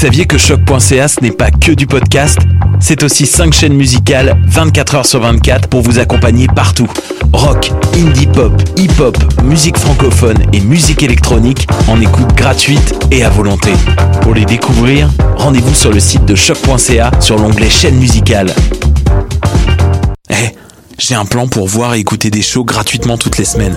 saviez que choc.ca ce n'est pas que du podcast? C'est aussi 5 chaînes musicales 24 heures sur 24 pour vous accompagner partout. Rock, indie pop, hip-hop, musique francophone et musique électronique en écoute gratuite et à volonté. Pour les découvrir, rendez-vous sur le site de choc.ca sur l'onglet chaîne musicale. Eh, j'ai un plan pour voir et écouter des shows gratuitement toutes les semaines.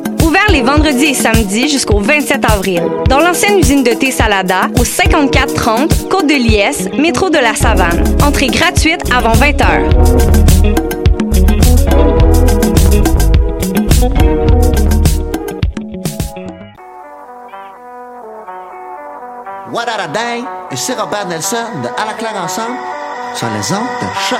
Ouvert les vendredis et samedis jusqu'au 27 avril. Dans l'ancienne usine de thé Salada, au 5430 Côte de Liesse, métro de la Savane. Entrée gratuite avant 20 h. What a Dang et c'est Robert Nelson de À la claire ensemble sur les ondes de choc.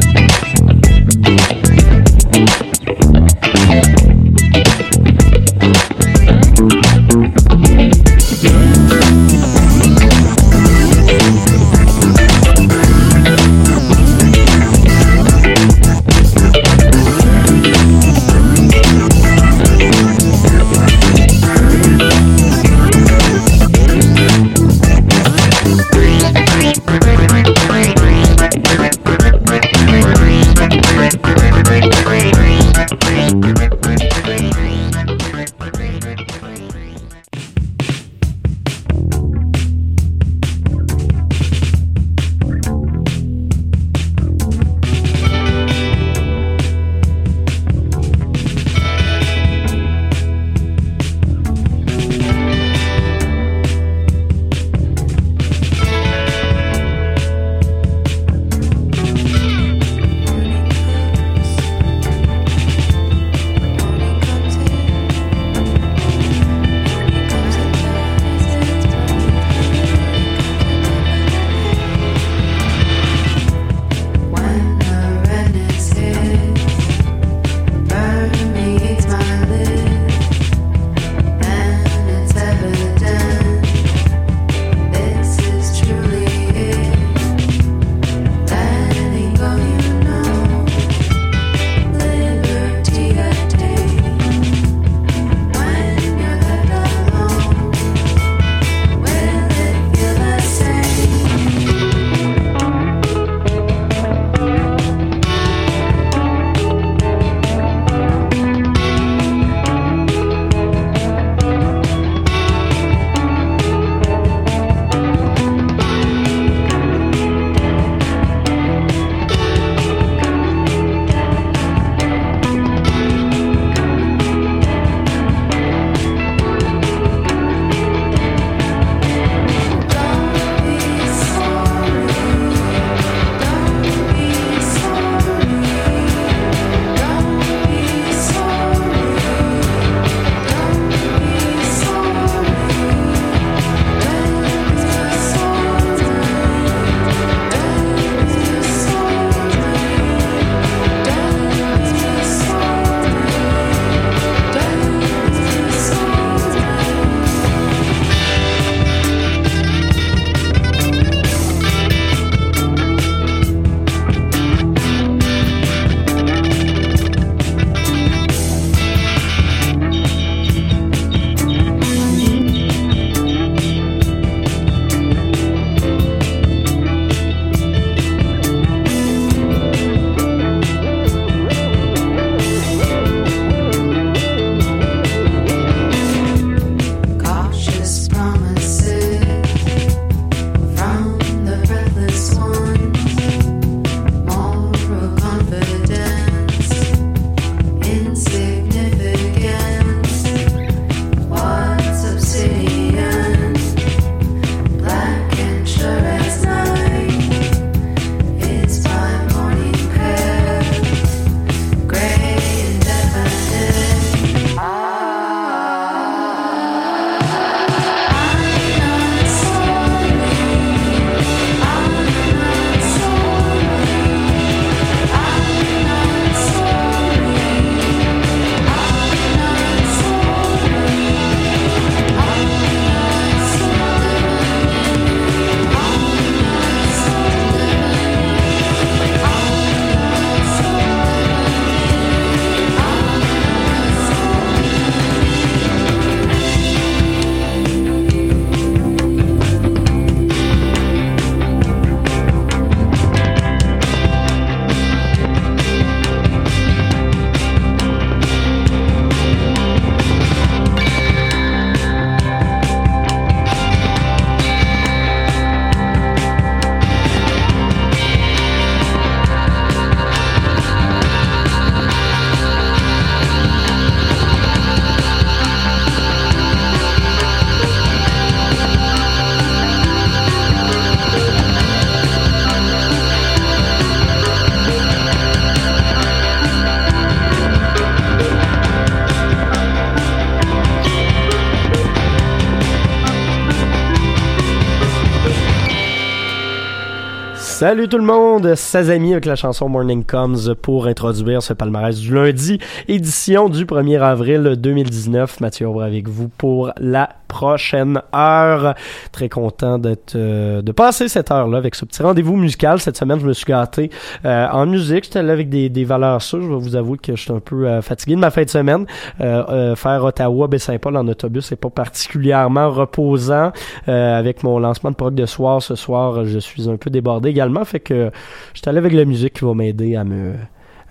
Salut tout le monde, Sazami avec la chanson Morning Comes pour introduire ce palmarès du lundi, édition du 1er avril 2019. Mathieu Aubry avec vous pour la prochaine heure. Très content d'être euh, de passer cette heure-là avec ce petit rendez-vous musical. Cette semaine, je me suis gâté euh, en musique. J'étais là avec des, des valeurs sûres. Je vais vous avouer que je suis un peu euh, fatigué de ma fin de semaine. faire Ottawa-Baie-Saint-Paul en autobus, c'est pas particulièrement reposant. avec mon lancement de prog de soir ce soir, je suis un peu débordé également. Fait que je suis allé avec la musique qui va m'aider à me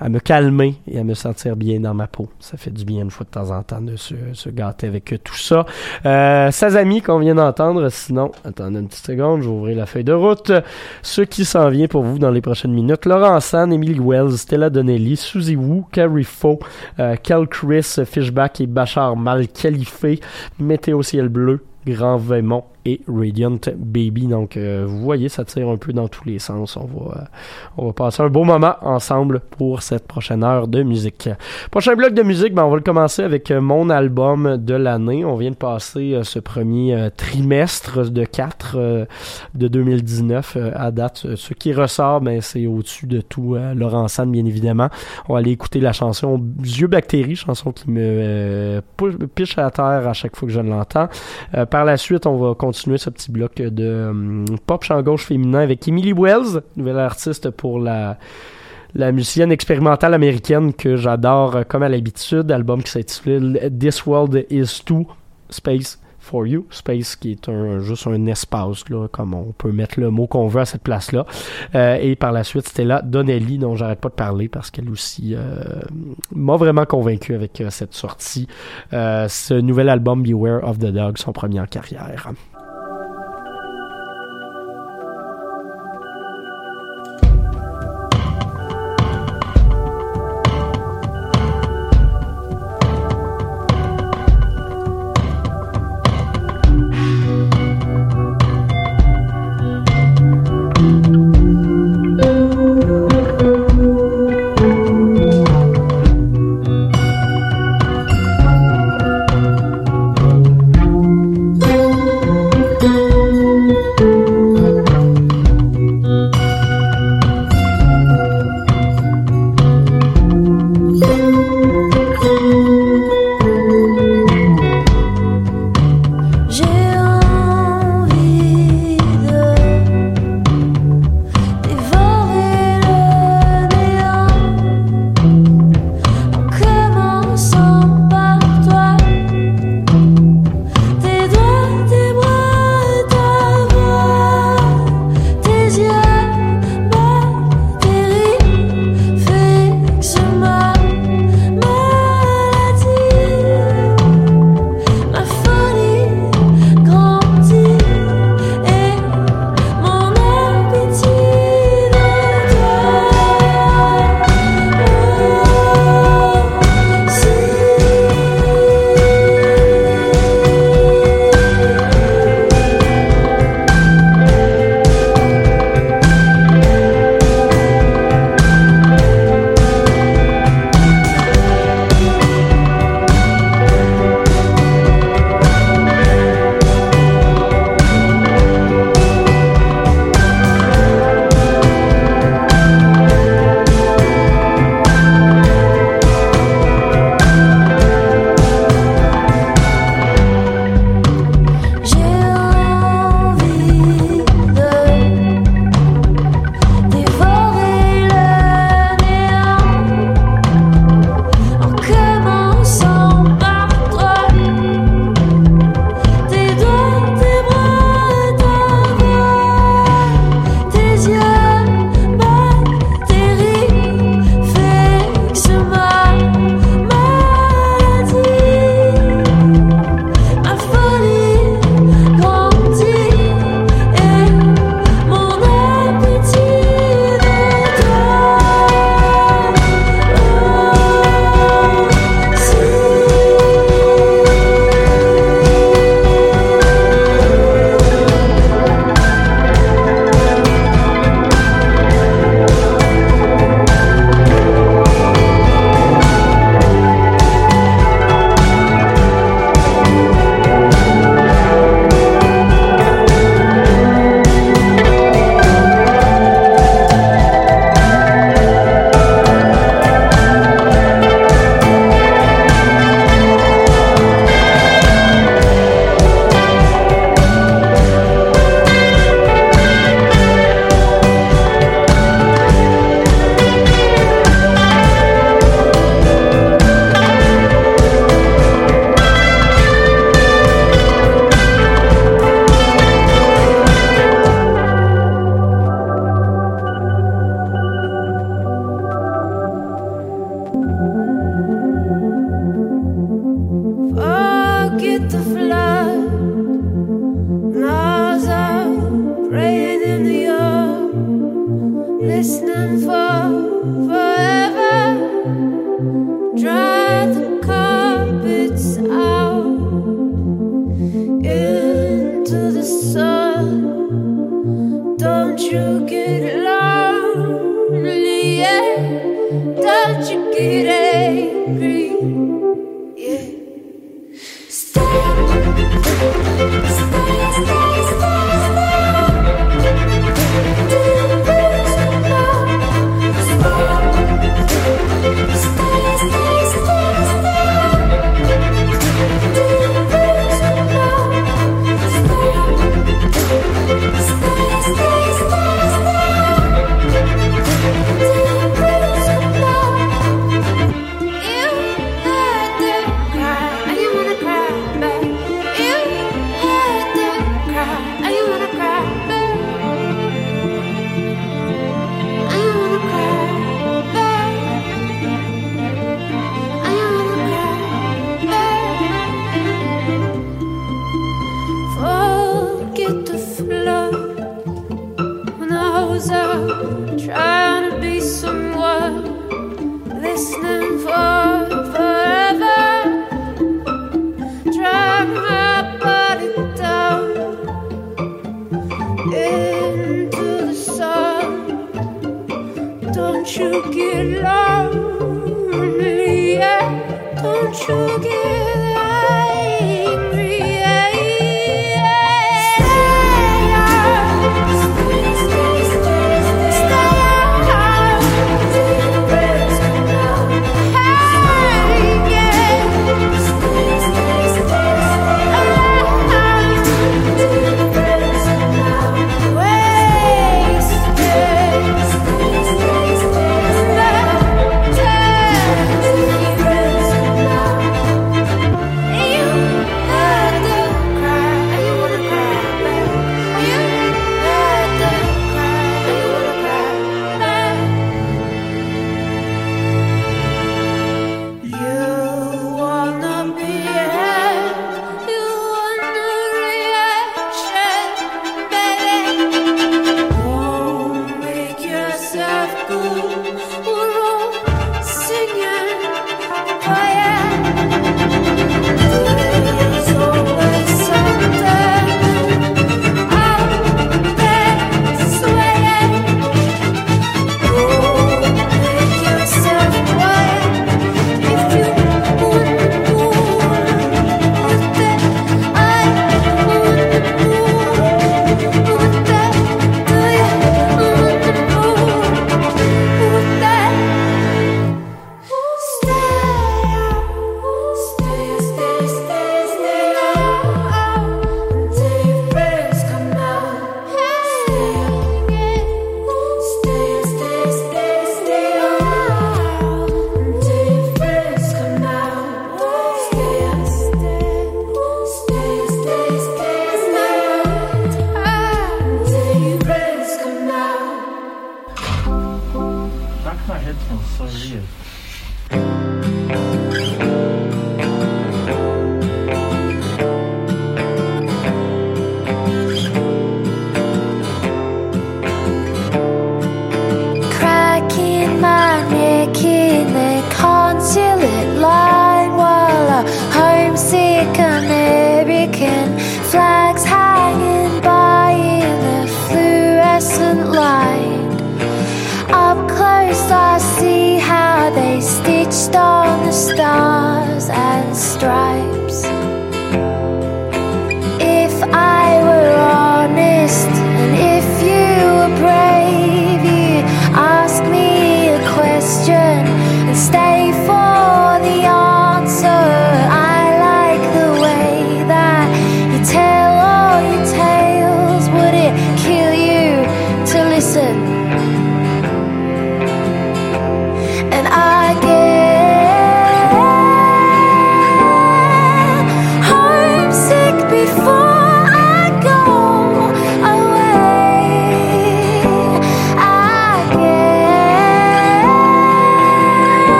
à me calmer et à me sentir bien dans ma peau. Ça fait du bien une fois de temps en temps de se, se gâter avec tout ça. Euh, amis qu'on vient d'entendre, sinon, attendez une petite seconde, je vais ouvrir la feuille de route. Ce qui s'en vient pour vous dans les prochaines minutes, Laurent San, Emily Wells, Stella Donnelly, Suzy Wu, Carrie Faux, euh, Cal Chris, Fishback et Bachar Mal qualifié, Météo Ciel Bleu, Grand Vémont et Radiant Baby. Donc, euh, vous voyez, ça tire un peu dans tous les sens. On va, euh, on va passer un beau moment ensemble pour cette prochaine heure de musique. Prochain bloc de musique, ben, on va le commencer avec euh, mon album de l'année. On vient de passer ce premier trimestre de 4 de 2019 à date. Ce qui ressort, ben, c'est au-dessus de tout Laurent Sand, bien évidemment. On va aller écouter la chanson Yeux bactéries, chanson qui me piche à terre à chaque fois que je l'entends. par la suite, on va continuer ce petit bloc de hum, pop chant gauche féminin avec Emily Wells, nouvelle artiste pour la la musicienne expérimentale américaine que j'adore euh, comme à l'habitude, album qui s'intitule This World Is Too Space for You, Space qui est un, juste un espace, là, comme on peut mettre le mot qu'on veut à cette place-là. Euh, et par la suite, c'était là Donnelly, dont j'arrête pas de parler parce qu'elle aussi euh, m'a vraiment convaincu avec cette sortie. ce nouvel album Beware of the Dog, son premier en carrière. I see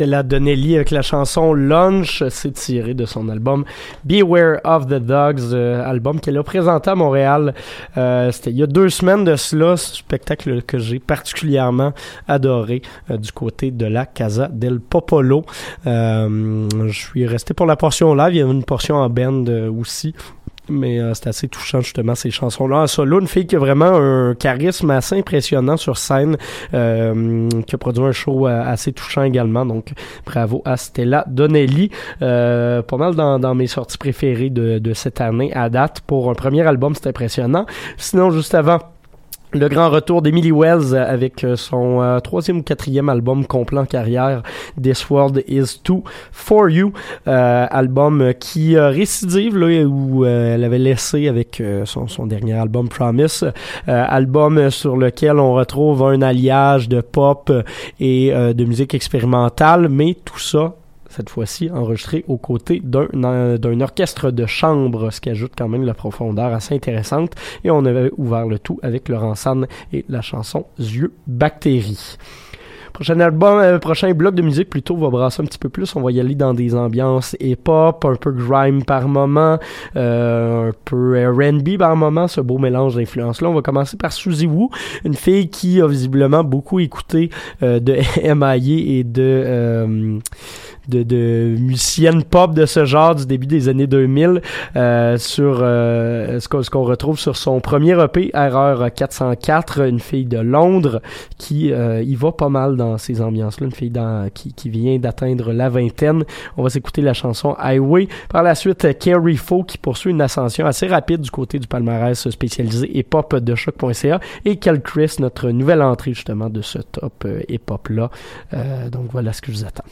Stella Donnelly avec la chanson Lunch. C'est tiré de son album Beware of the Dogs, euh, album qu'elle a présenté à Montréal. Euh, C'était il y a deux semaines de cela, spectacle que j'ai particulièrement adoré euh, du côté de la Casa del Popolo. Je suis resté pour la portion live, il y avait une portion en band aussi mais euh, c'est assez touchant justement ces chansons-là en solo. Une fille qui a vraiment un charisme assez impressionnant sur scène, euh, qui a produit un show euh, assez touchant également. Donc bravo à Stella Donnelly. Euh, pas mal dans, dans, mes sorties préférées de, de cette année à date. Pour un premier album, c'est impressionnant. Sinon, juste avant le grand retour d'Emily Wells avec euh, son euh, troisième ou quatrième album complet en carrière, This World Is Too For You, euh, album qui récidive là où elle avait laissé avec son, son, dernier album Promise, album sur lequel on retrouve un alliage de pop et de musique expérimentale, mais tout ça cette fois-ci enregistré aux côtés d'un orchestre de chambre, ce qui ajoute quand même la profondeur assez intéressante. Et on avait ouvert le tout avec Laurent San et la chanson Yeux Bactéries. Prochain album, euh, prochain bloc de musique plutôt va brasser un petit peu plus. On va y aller dans des ambiances hip-hop, un peu grime par moment, euh, un peu R&B par moment, ce beau mélange d'influences-là. On va commencer par Suzy Woo, une fille qui a visiblement beaucoup écouté euh, de M.I.A. et de euh, de, de musicienne pop de ce genre du début des années 2000 euh, sur euh, ce qu'on retrouve sur son premier EP Erreur 404 une fille de Londres qui euh, y va pas mal dans ces ambiances là une fille dans, qui, qui vient d'atteindre la vingtaine. On va s'écouter la chanson Highway. Par la suite Carrie Faux qui poursuit une ascension assez rapide du côté du palmarès spécialisé hip hop de choc.ca et Cal Chris notre nouvelle entrée justement de ce top hip hop là donc voilà ce que je vous attends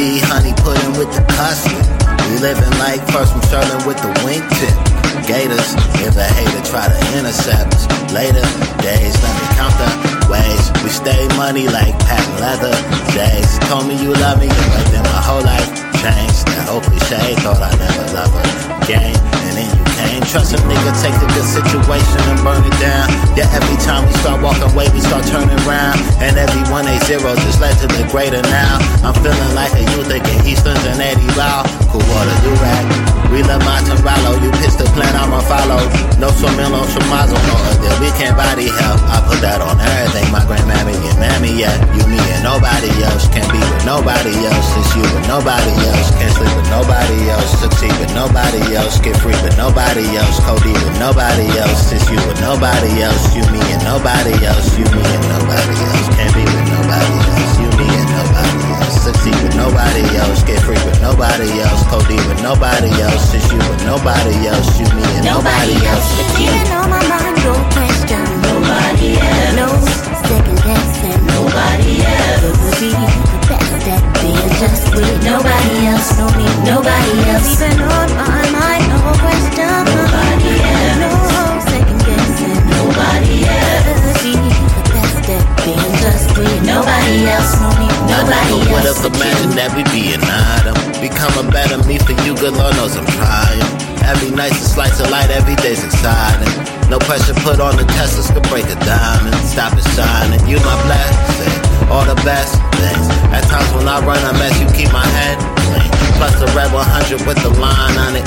honey pudding with the custard. We living like first from Sherlin with the wing tip. Gators, if a hater try to intercept us. Later days, let me count the ways. We stay money like patent leather days. Told me you love me, right then my whole life changed. That old cliche, thought I never love a game. Trust a nigga, take the good situation and burn it down. Yeah, every time we start walking away, we start turning around. And every one eight zero just led to the greater now. I'm feeling like a youth again, Eastern's and Eddie Lau. Cool water, do rag. We love Martin Rallo, you pitch the plan, I'ma follow. No swimming on Shamazo, no other. We can't body help. I put that on everything. My grandmammy and mammy, yeah. You, me, and nobody else. Can't be with nobody else. It's you with nobody else. Can't sleep with nobody else. Succeed with nobody else. Get free with nobody else. Cody with nobody else. It's you with nobody else. You, me, and nobody else. You, me, and nobody else. Can't be with nobody else. You, me, and. Succeed with nobody else. Get free with nobody else. Cody with nobody else. It's you with nobody else. You, me, and nobody, else. Even on my mind, no question. Nobody else. No second guessing. Nobody else. It would be the best at being just with nobody else. No me, nobody else. Even on my mind, no question. Nobody else. No second guessing. Nobody else. Just nobody else. No me, nobody I would have imagined that we'd be an item. Become a better me for you, good Lord knows I'm trying. Every night's a slice of light, every day's exciting. No pressure put on the testers could break a diamond. Stop it shining, you my blessing. All the best things. At times when I run a mess, you keep my head clean. Plus the red 100 with the line on it.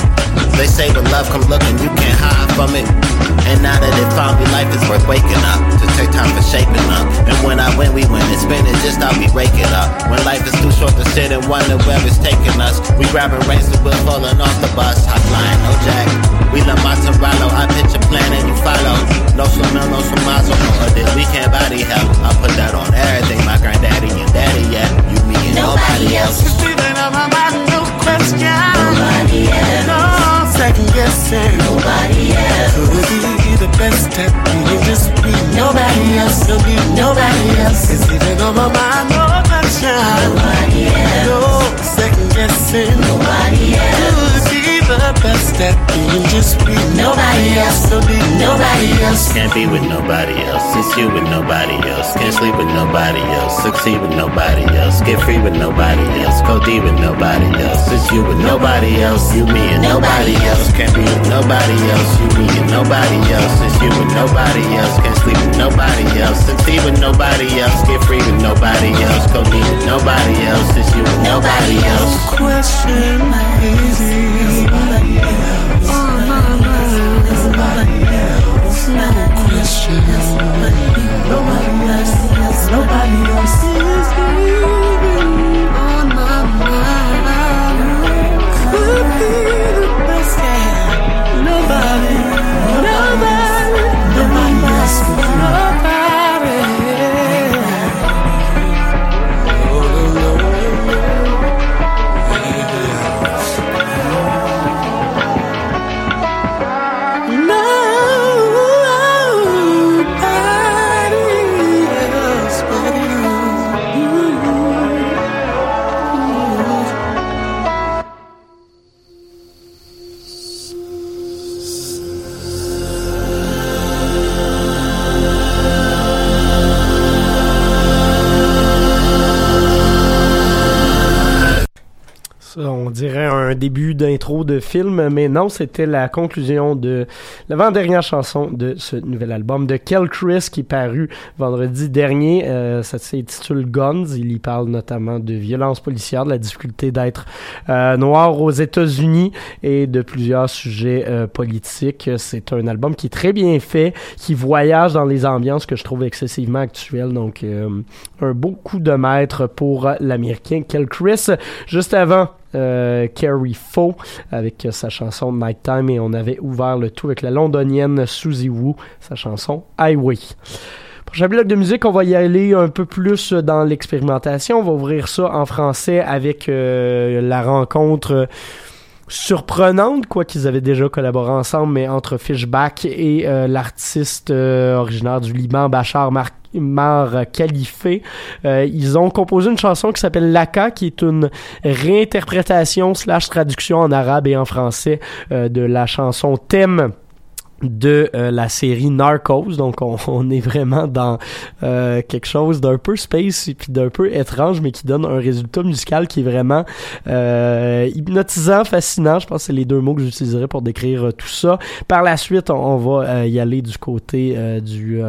They say the love come looking, you can't hide from it. And now that it found me, life is worth waking up. To take time for shaping up. And when we win. And spin it just we rake it up. When life is too short to sit and wonder where it's taking us. We grabbing reins the wheel falling off the bus. Hot flying, no jack. We love Monterallo. I pitch a plan and you follow. No sumo, no sumazo, no deal. We can't body hell. I put that on everything. My granddaddy and daddy, yeah. You, me, and nobody, else. Sleeping on my mind, no question. Nobody else. No second guessing. Nobody else. Could be the best at being just me. Nobody else. No need nobody else. It's even on my mind, no question. Nobody else. No second guessing. Nobody else. Could be the best at being just me. Nobody else. No need nobody else. Can't be with nobody else. It's you with nobody else. Can't sleep with nobody else. Succeed with nobody else. Get free with nobody else. Go deep with nobody else. It's you with nobody else. You, me, and nobody else. Can't be with nobody else. You, me, and nobody else. It's you with nobody else. Can't sleep with nobody else. Succeed with nobody else. Get free with nobody else. Go deep with nobody else. It's you with nobody else. Question easy. Début d'intro de film, mais non, c'était la conclusion de l'avant-dernière chanson de ce nouvel album de Kel Chris qui est paru vendredi dernier. Euh, ça s'intitule Guns. Il y parle notamment de violence policière, de la difficulté d'être euh, noir aux États-Unis et de plusieurs sujets euh, politiques. C'est un album qui est très bien fait, qui voyage dans les ambiances que je trouve excessivement actuelles. Donc, un beau coup de maître pour l'américain Kel Chris. Juste avant, Carrie Faux avec euh, sa chanson Nighttime et on avait ouvert le tout avec la londonienne Suzy Woo, sa chanson Highway. Prochain bloc de musique, on va y aller un peu plus dans l'expérimentation. On va ouvrir ça en français avec euh, la rencontre surprenante, quoi qu'ils avaient déjà collaboré ensemble, mais entre Fishback et euh, l'artiste euh, originaire du Liban, Bachar Mar Mar Khalifé. Euh, ils ont composé une chanson qui s'appelle Laka, qui est une réinterprétation slash traduction en arabe et en français euh, de la chanson Thème de euh, la série Narcos. Donc, on, on est vraiment dans euh, quelque chose d'un peu space et puis d'un peu étrange, mais qui donne un résultat musical qui est vraiment euh, hypnotisant, fascinant. Je pense que c'est les deux mots que j'utiliserais pour décrire euh, tout ça. Par la suite, on, va euh, y aller du côté euh, du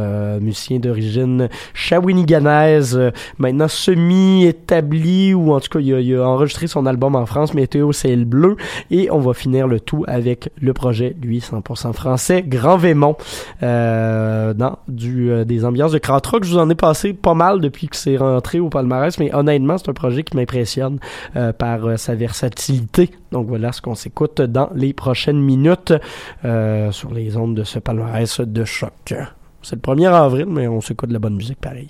musicien d'origine shawiniganaise, maintenant semi-établi, ou en tout cas, il a, il a enregistré son album en France, Météo Ciel Bleu. Et on va finir le tout avec le projet, lui, 100% français, Grand Vémont, euh, dans euh, des ambiances de krautrock. Je vous en ai passé pas mal depuis que c'est rentré au palmarès, mais honnêtement, c'est un projet qui m'impressionne euh, par euh, sa versatilité. Donc voilà ce qu'on s'écoute dans les prochaines minutes sur les ondes de ce palmarès de choc. C'est le 1er avril, mais on s'écoute de la bonne musique pareil.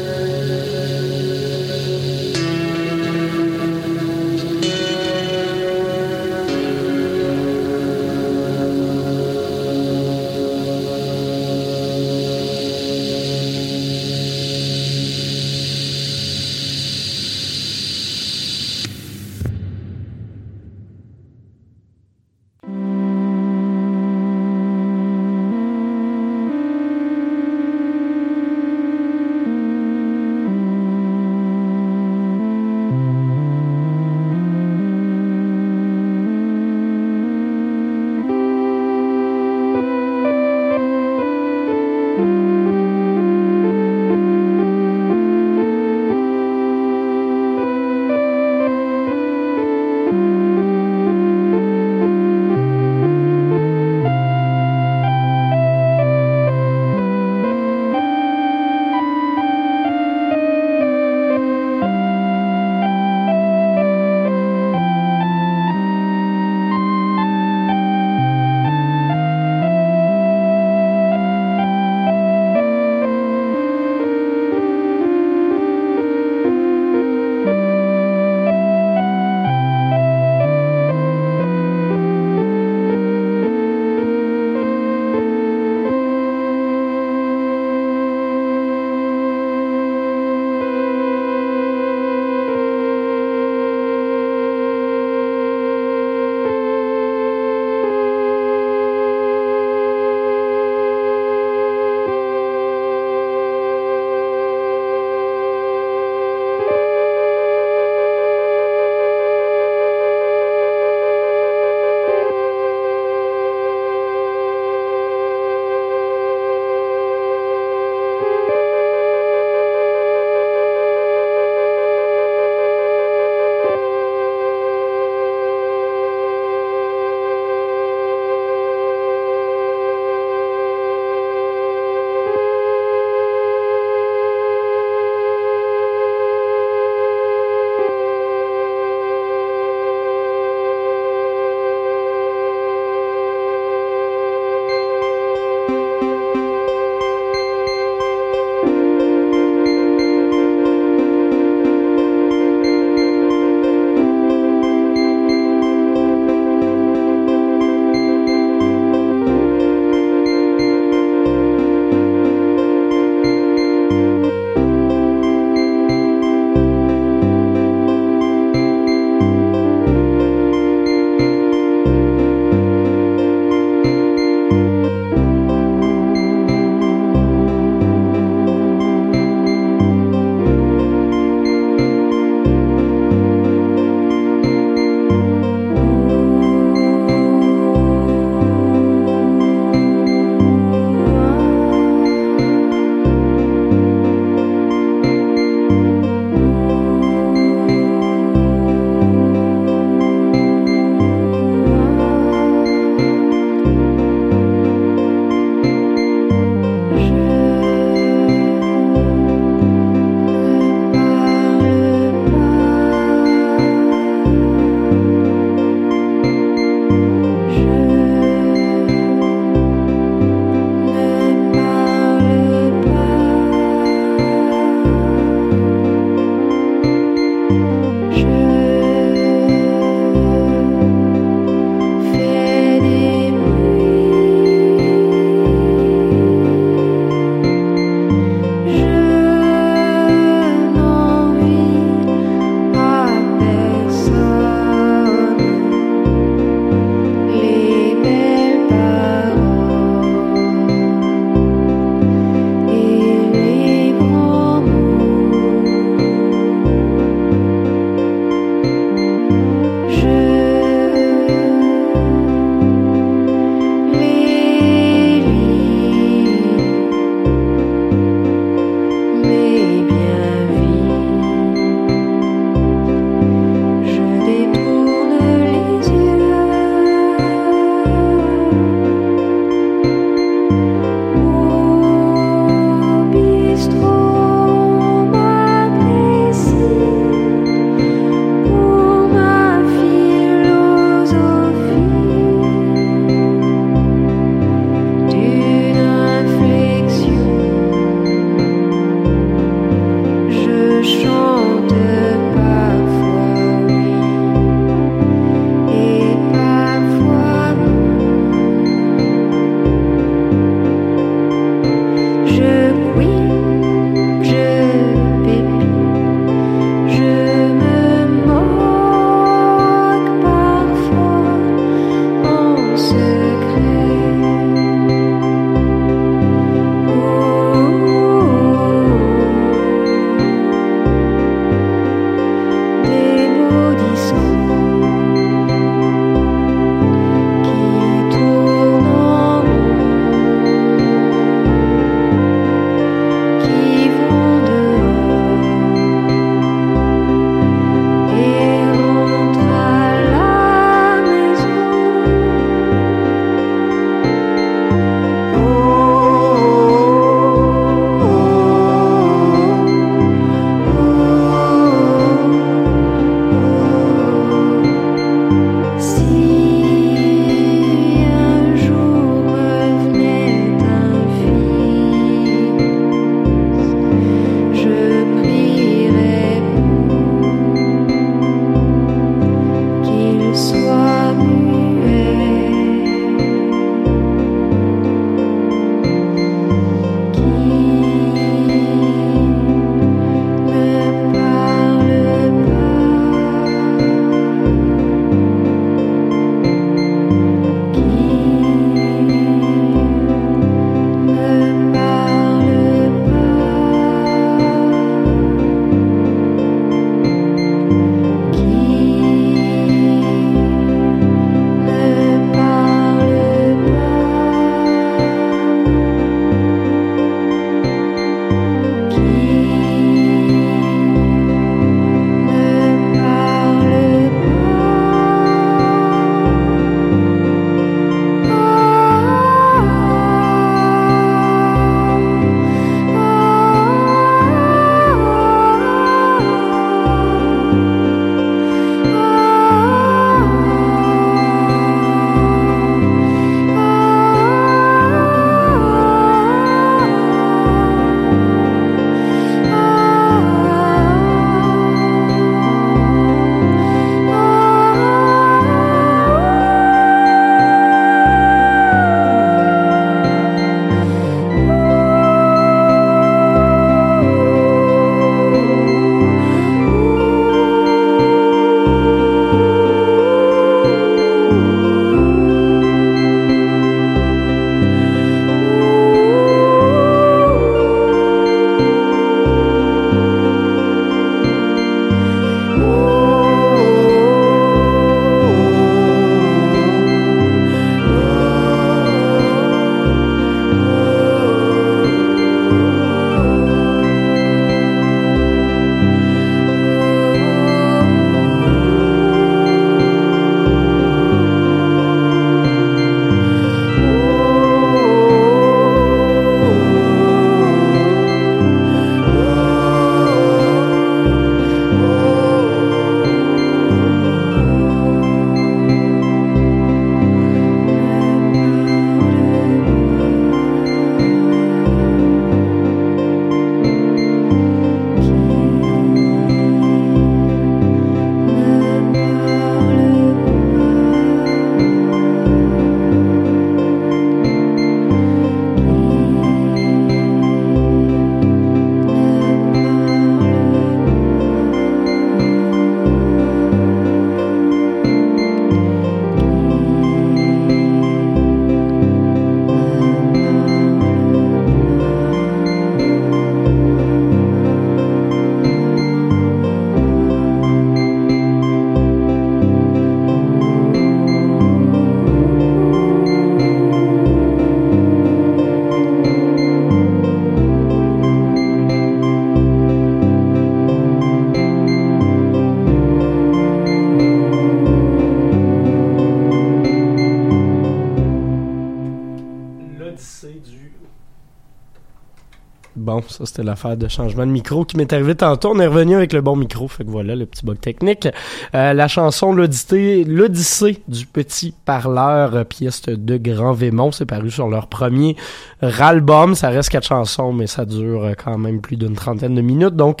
Ça c'était l'affaire de changement de micro qui m'est arrivé tantôt. On est revenu avec le bon micro, fait que voilà le petit bug technique. Euh, la chanson L'Odyssée, l'Odyssée du petit parleur, euh, pièce de Grand Vémont, c'est paru sur leur premier album. Ça reste quatre chansons, mais ça dure euh, quand même plus d'une trentaine de minutes, donc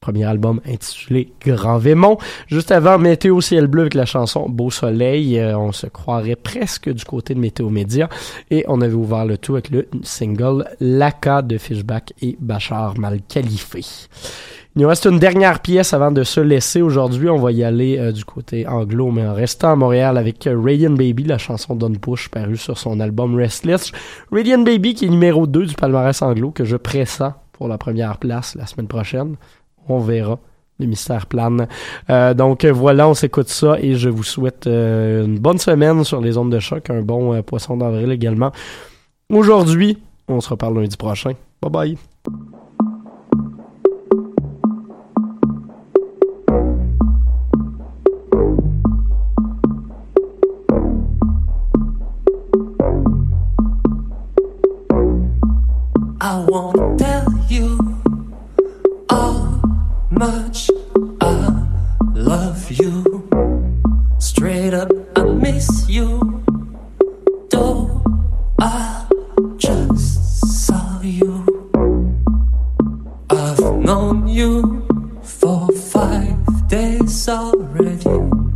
premier album intitulé Grand Vémont. Juste avant, Météo Ciel Bleu avec la chanson Beau Soleil. Euh, on se croirait presque du côté de Météo Média. Et on avait ouvert le tout avec le single Laka de Fishback et Bachar Mal Khalifé. Il nous reste une dernière pièce avant de se laisser aujourd'hui. On va y aller euh, du côté anglo, mais en restant à Montréal avec euh, Radiant Baby, la chanson Don Push parue sur son album Restless. Radiant Baby qui est numéro 2 du palmarès anglo que je pressens pour la première place la semaine prochaine. On verra. Le mystère plane. Euh, donc voilà, on s'écoute ça et je vous souhaite euh, une bonne semaine sur les ondes de choc, un bon euh, poisson d'avril également. Aujourd'hui, on se reparle lundi prochain. Bye bye. I won't tell you how much I love you. Straight up, I miss you. Though I just saw you. I've known you for five days already.